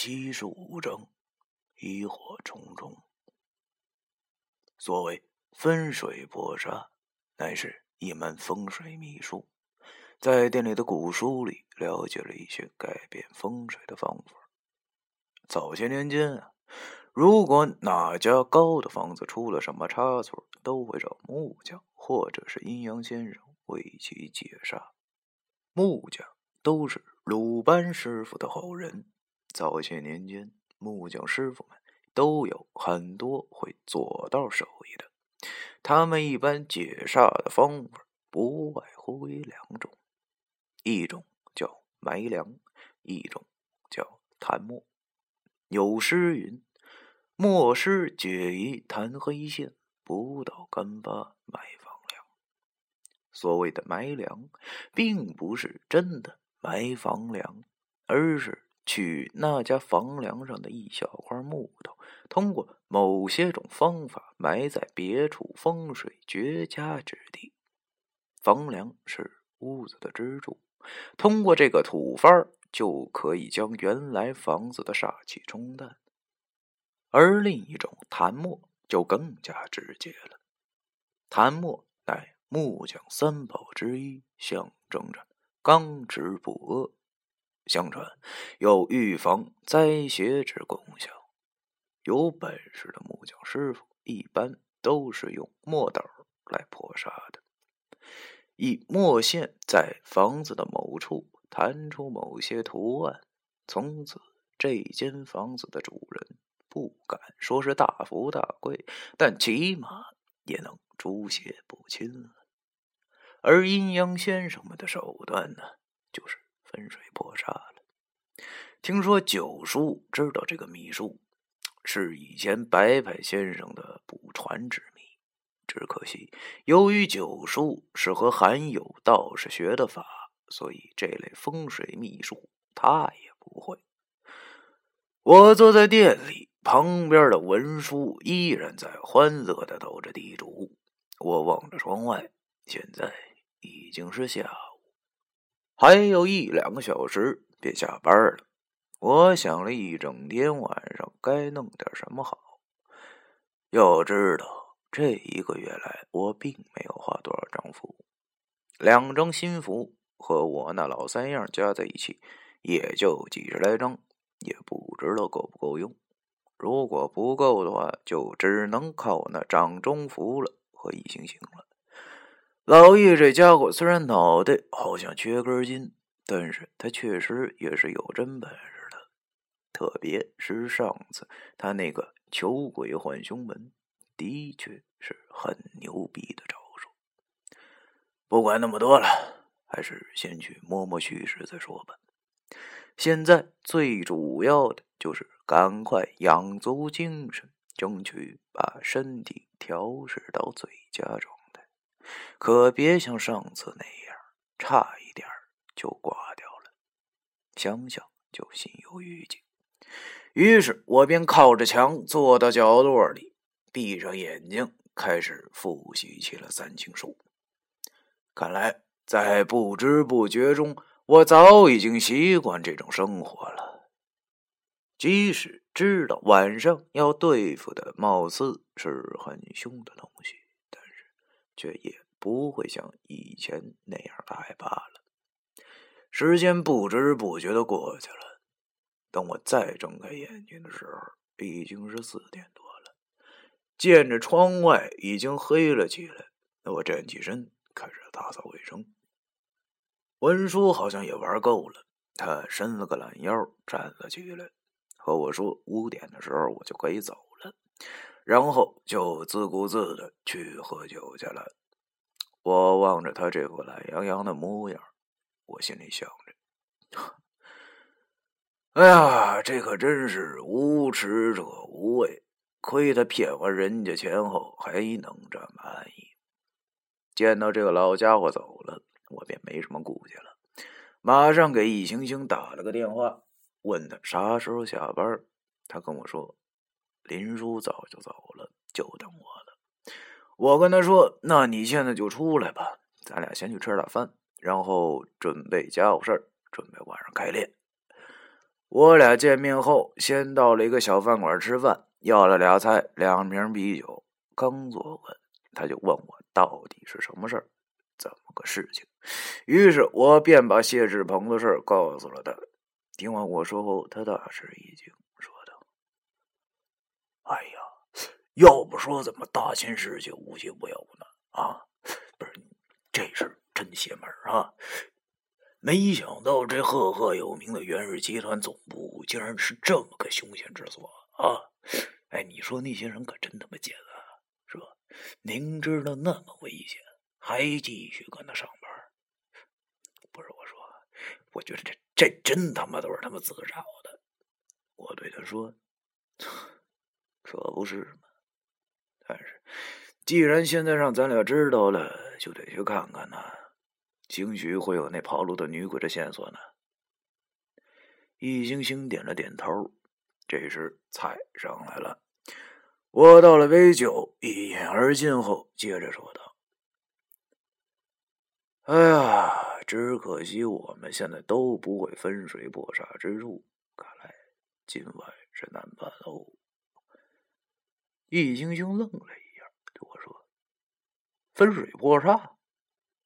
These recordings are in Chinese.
七十五章，疑惑重重。所谓分水破沙，乃是一门风水秘术。在店里的古书里了解了一些改变风水的方法。早些年间啊，如果哪家高的房子出了什么差错，都会找木匠或者是阴阳先生为其解煞。木匠都是鲁班师傅的后人。早些年间，木匠师傅们都有很多会做道手艺的。他们一般解煞的方法不外乎为两种：一种叫埋梁，一种叫弹墨。有诗云：“墨师解疑弹黑线，不到干巴埋房梁。”所谓的埋梁，并不是真的埋房梁，而是。取那家房梁上的一小块木头，通过某些种方法埋在别处风水绝佳之地。房梁是屋子的支柱，通过这个土法就可以将原来房子的煞气冲淡。而另一种檀墨就更加直接了。檀墨乃木匠三宝之一，象征着刚直不阿。相传有预防灾邪之功效。有本事的木匠师傅一般都是用墨斗来破煞的，以墨线在房子的某处弹出某些图案，从此这间房子的主人不敢说是大富大贵，但起码也能诸邪不侵了。而阴阳先生们的手段呢，就是。分水破煞了。听说九叔知道这个秘术，是以前白派先生的不传之秘。只可惜，由于九叔是和韩有道士学的法，所以这类风水秘术他也不会。我坐在店里，旁边的文书依然在欢乐的斗着地主。我望着窗外，现在已经是下午。还有一两个小时便下班了，我想了一整天，晚上该弄点什么好。要知道，这一个月来我并没有画多少张符，两张新符和我那老三样加在一起，也就几十来张，也不知道够不够用。如果不够的话，就只能靠那掌中符了和一行行了。老叶这家伙虽然脑袋好像缺根筋，但是他确实也是有真本事的。特别是上次他那个求鬼换凶门，的确是很牛逼的招数。不管那么多了，还是先去摸摸虚实再说吧。现在最主要的就是赶快养足精神，争取把身体调试到最佳状。可别像上次那样，差一点就挂掉了。想想就心有余悸。于是我便靠着墙坐到角落里，闭上眼睛，开始复习起了三清术。看来在不知不觉中，我早已经习惯这种生活了。即使知道晚上要对付的貌似是很凶的东西。却也不会像以前那样害怕了。时间不知不觉的过去了，等我再睁开眼睛的时候，已经是四点多了。见着窗外已经黑了起来，我站起身开始打扫卫生。文叔好像也玩够了，他伸了个懒腰，站了起来，和我说：“五点的时候我就可以走了。”然后就自顾自的去喝酒去了。我望着他这副懒洋洋的模样，我心里想着：“ 哎呀，这可真是无耻者无畏！亏他骗完人家钱后还能这么安逸。”见到这个老家伙走了，我便没什么顾忌了，马上给易星星打了个电话，问他啥时候下班。他跟我说。林叔早就走了，就等我了。我跟他说：“那你现在就出来吧，咱俩先去吃点饭，然后准备家务事儿，准备晚上开练。”我俩见面后，先到了一个小饭馆吃饭，要了俩菜，两瓶啤酒。刚坐稳，他就问我到底是什么事儿，怎么个事情。于是我便把谢志鹏的事儿告诉了他。听完我说后，他大吃一惊，说：“哎呀，要不说怎么大千世界无奇不有呢？啊，不是，这事真邪门啊！没想到这赫赫有名的元氏集团总部，竟然是这么个凶险之所啊！哎，你说那些人可真他妈贱啊，是吧？明知道那么危险，还继续搁那上班。不是我说，我觉得这这真他妈都是他妈自找的。我对他说：“可不是吗？但是既然现在让咱俩知道了，就得去看看呐。兴许会有那跑路的女鬼的线索呢。”易星星点了点头。这时菜上来了，我倒了杯酒，一饮而尽后，接着说道。哎呀，只可惜我们现在都不会分水破煞之术，看来今晚是难办喽。易星星愣了一下，对我说：“分水破煞，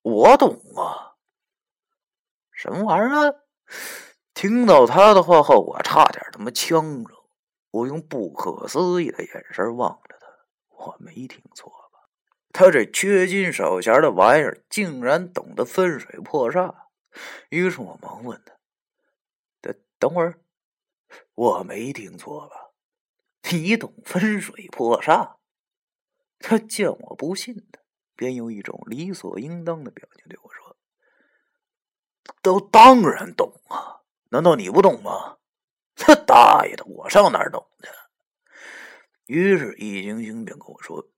我懂啊。什么玩意儿？”啊？”听到他的话后，我差点他妈呛着。我用不可思议的眼神望着他，我没听错吧。他这缺斤少钱的玩意儿，竟然懂得分水破煞。于是我忙问他：“等等会儿，我没听错吧？你懂分水破煞？”他见我不信他，便用一种理所应当的表情对我说：“都当然懂啊，难道你不懂吗？”他大爷的，我上哪儿懂去？于是易星星便跟我说。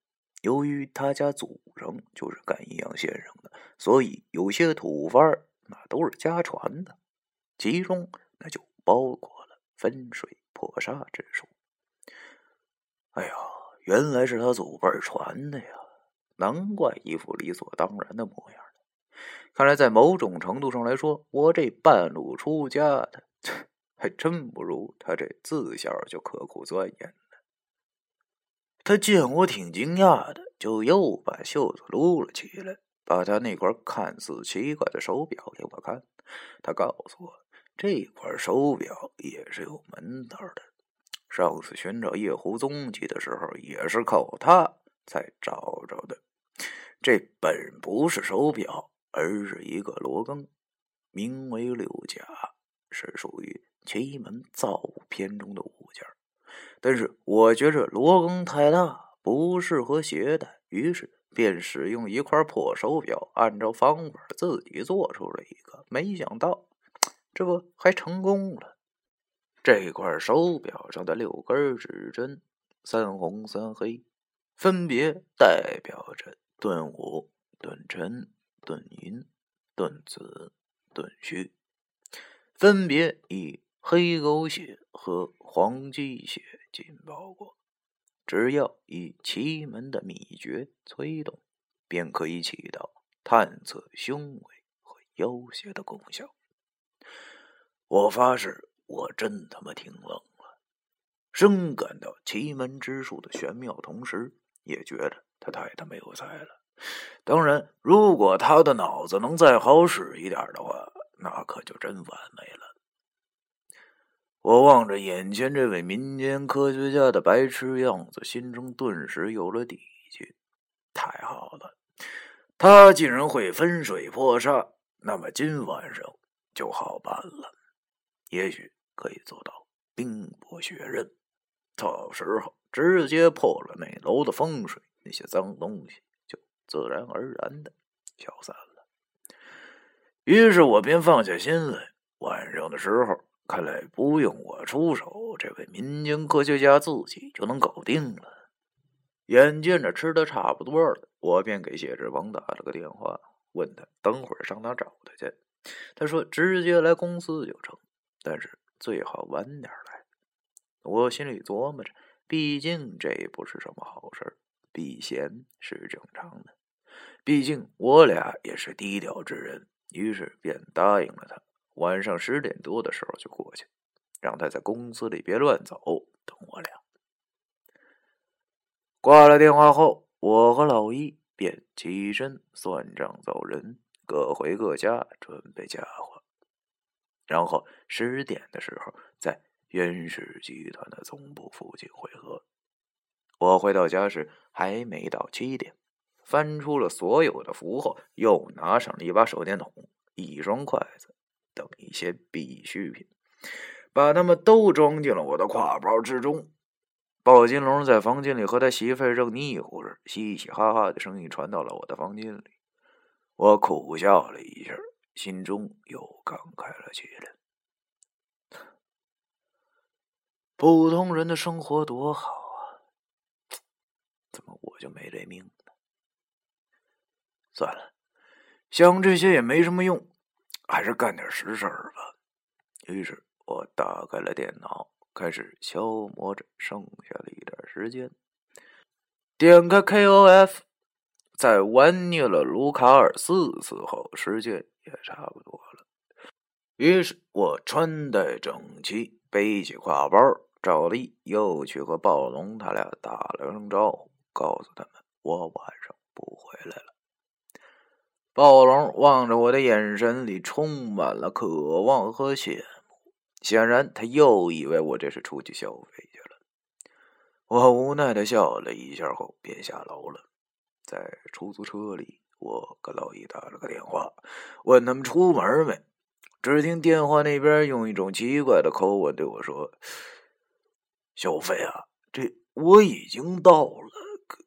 由于他家祖上就是干阴阳先生的，所以有些土法那都是家传的，其中那就包括了分水破煞之术。哎呀，原来是他祖辈传的呀！难怪一副理所当然的模样看来在某种程度上来说，我这半路出家的，还真不如他这自小就刻苦钻研的。他见我挺惊讶的，就又把袖子撸了起来，把他那块看似奇怪的手表给我看。他告诉我，这块手表也是有门道的。上次寻找夜壶踪迹的时候，也是靠它才找着的。这本不是手表，而是一个罗庚，名为六甲，是属于奇门造物篇中的物件。但是我觉着罗庚太大，不适合携带，于是便使用一块破手表，按照方法自己做出了一个。没想到，这不还成功了？这块手表上的六根指针，三红三黑，分别代表着顿午、顿辰、顿寅、顿子、顿戌，分别以。黑狗血和黄鸡血浸泡过，只要以奇门的秘诀催动，便可以起到探测凶伪和妖邪的功效。我发誓，我真他妈听愣了，深感到奇门之术的玄妙，同时也觉得他太他妈有才了。当然，如果他的脑子能再好使一点的话，那可就真完美了。我望着眼前这位民间科学家的白痴样子，心中顿时有了底气。太好了，他竟然会分水破煞，那么今晚上就好办了。也许可以做到冰薄雪刃，到时候直接破了那楼的风水，那些脏东西就自然而然的消散了。于是我便放下心来，晚上的时候。看来不用我出手，这位民间科学家自己就能搞定了。眼见着吃的差不多了，我便给谢志鹏打了个电话，问他等会儿上哪找他去。他说直接来公司就成，但是最好晚点来。我心里琢磨着，毕竟这不是什么好事避嫌是正常的。毕竟我俩也是低调之人，于是便答应了他。晚上十点多的时候就过去，让他在公司里别乱走，等我俩。挂了电话后，我和老一便起身算账走人，各回各家准备家伙。然后十点的时候，在袁氏集团的总部附近汇合。我回到家时还没到七点，翻出了所有的符后，又拿上了一把手电筒、一双筷子等一些必需品，把他们都装进了我的挎包之中。鲍金龙在房间里和他媳妇儿正腻乎着，嘻嘻哈哈的声音传到了我的房间里。我苦笑了一下，心中又感慨了起来。普通人的生活多好啊，怎么我就没这命呢？算了，想这些也没什么用，还是干点实事儿吧。于是我打开了电脑。开始消磨着剩下的一点时间，点开 KOF，在玩腻了卢卡尔四次后，时间也差不多了。于是我穿戴整齐，背起挎包，照例又去和暴龙他俩打了声招呼，告诉他们我晚上不回来了。暴龙望着我的眼神里充满了渴望和羡慕。显然，他又以为我这是出去消费去了。我无奈的笑了一下后，便下楼了。在出租车里，我给老易打了个电话，问他们出门没。只听电话那边用一种奇怪的口吻对我说：“小飞啊，这我已经到了，可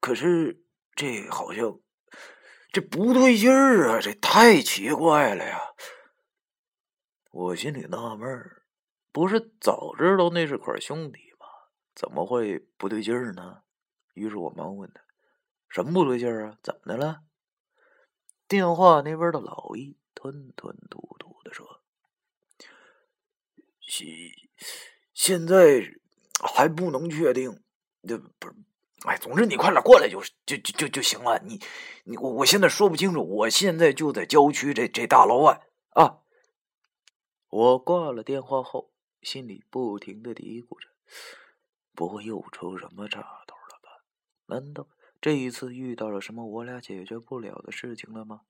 可是这好像这不对劲儿啊，这太奇怪了呀。”我心里纳闷儿，不是早知道那是块兄弟吗？怎么会不对劲儿呢？于是我忙问他：“什么不对劲儿啊？怎么的了？”电话那边的老易吞吞吐吐的说：“现现在还不能确定，这不是……哎，总之你快点过来就就就就就行了。你你我我现在说不清楚，我现在就在郊区这这大楼外啊。”我挂了电话后，心里不停的嘀咕着：“不会又出什么岔头了吧？难道这一次遇到了什么我俩解决不了的事情了吗？”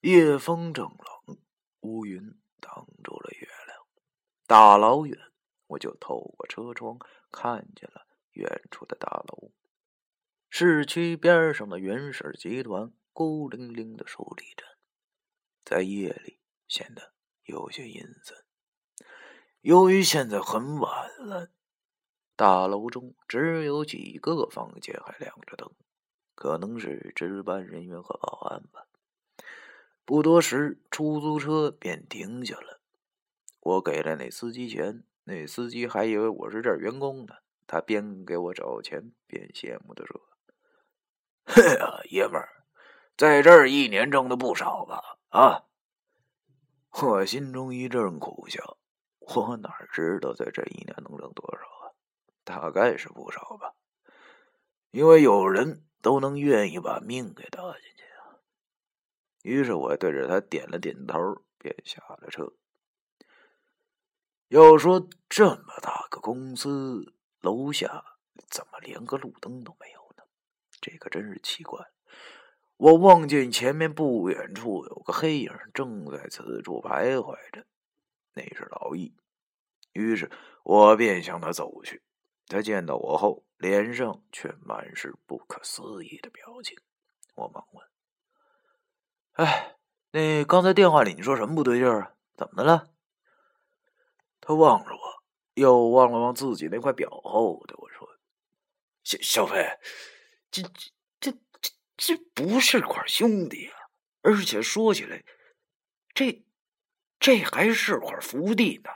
夜风正冷，乌云挡住了月亮。大老远，我就透过车窗看见了远处的大楼。市区边上的原氏集团孤零零的竖立着，在夜里显得。有些阴森。由于现在很晚了，大楼中只有几个房间还亮着灯，可能是值班人员和保安吧。不多时，出租车便停下了。我给了那司机钱，那司机还以为我是这儿员工呢。他边给我找钱，边羡慕的说：“嘿呀，爷们儿，在这儿一年挣的不少吧？啊？”我心中一阵苦笑，我哪知道在这一年能挣多少？大概是不少吧，因为有人都能愿意把命给搭进去啊。于是我对着他点了点头，便下了车。要说这么大个公司，楼下怎么连个路灯都没有呢？这可真是奇怪。我望见前面不远处有个黑影正在此处徘徊着，那是老易。于是我便向他走去。他见到我后，脸上却满是不可思议的表情。我忙问：“哎，那刚才电话里你说什么不对劲儿啊？怎么的了？”他望着我，又望了望自己那块表后，对我说：“小小飞，这这这这。”这不是块兄弟啊！而且说起来，这这还是块福地呢。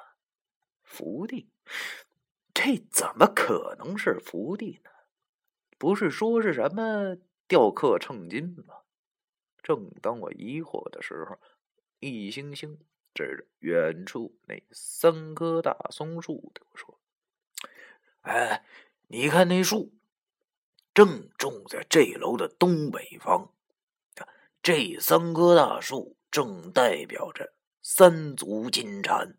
福地，这怎么可能是福地呢？不是说是什么雕刻称金吗？正当我疑惑的时候，一星星指着远处那三棵大松树对我说：“哎，你看那树。”正种在这楼的东北方，这三棵大树正代表着三足金蝉。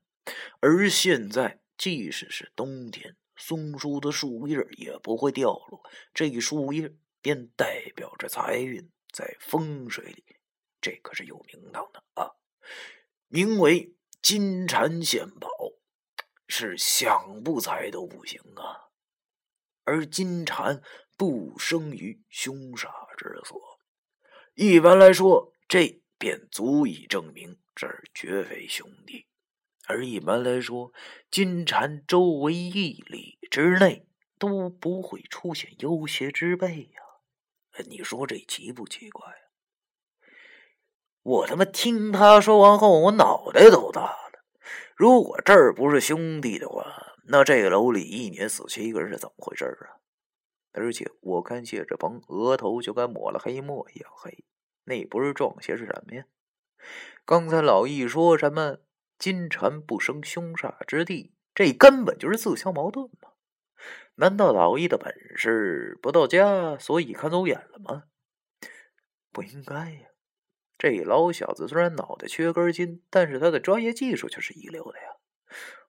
而现在，即使是冬天，松树的树叶也不会掉落，这一树叶便代表着财运，在风水里，这可是有名堂的啊，名为金蝉献宝，是想不财都不行啊。而金蝉不生于凶煞之所，一般来说，这便足以证明这儿绝非兄弟。而一般来说，金蝉周围一里之内都不会出现妖邪之辈呀。你说这奇不奇怪？我他妈听他说完后，我脑袋都大了。如果这儿不是兄弟的话，那这个楼里一年死七个人是怎么回事啊？而且我看谢志鹏额头就跟抹了黑墨一样黑，那不是撞邪是什么呀？刚才老易说什么金蝉不生凶煞之地，这根本就是自相矛盾嘛！难道老易的本事不到家，所以看走眼了吗？不应该呀！这老小子虽然脑袋缺根筋，但是他的专业技术却是一流的呀！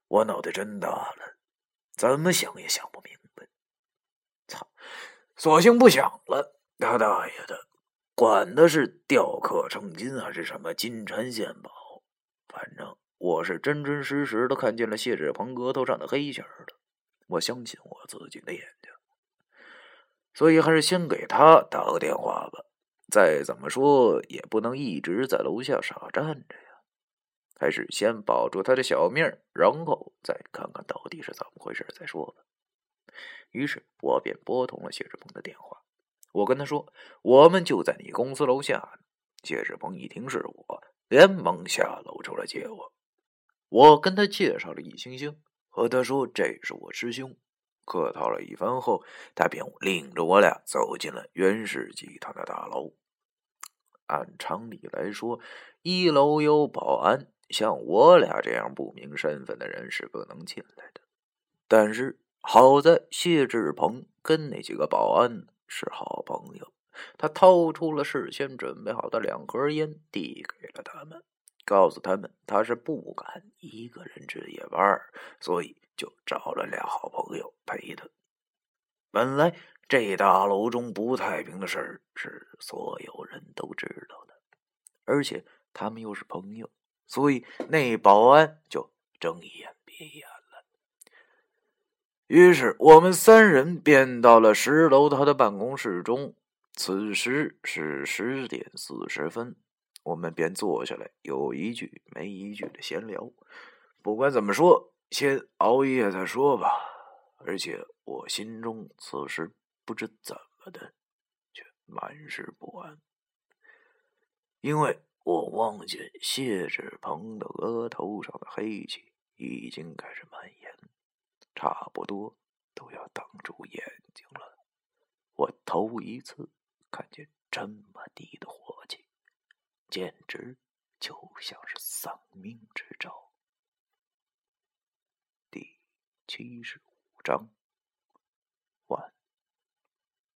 我脑袋真大了，怎么想也想不明白。操，索性不想了。他大爷的，管他是雕刻成金还是什么金蝉献宝，反正我是真真实实的看见了谢志鹏额头上的黑线了。我相信我自己的眼睛，所以还是先给他打个电话吧。再怎么说也不能一直在楼下傻站着呀。还是先保住他的小命，然后再看看到底是怎么回事再说吧。于是我便拨通了谢志鹏的电话，我跟他说：“我们就在你公司楼下。”谢志鹏一听是我，连忙下楼出来接我。我跟他介绍了易星星，和他说这是我师兄。客套了一番后，他便领着我俩走进了袁氏集团的大楼。按常理来说，一楼有保安。像我俩这样不明身份的人是不能进来的，但是好在谢志鹏跟那几个保安是好朋友，他掏出了事先准备好的两盒烟，递给了他们，告诉他们他是不敢一个人值夜班，所以就找了俩好朋友陪他。本来这大楼中不太平的事儿是所有人都知道的，而且他们又是朋友。所以那保安就睁一眼闭一眼了。于是我们三人便到了十楼他的办公室中。此时是十点四十分，我们便坐下来，有一句没一句的闲聊。不管怎么说，先熬夜再说吧。而且我心中此时不知怎么的，却满是不安，因为。我望见谢志鹏的额头上的黑气已经开始蔓延，差不多都要挡住眼睛了。我头一次看见这么低的火气，简直就像是丧命之兆。第七十五章。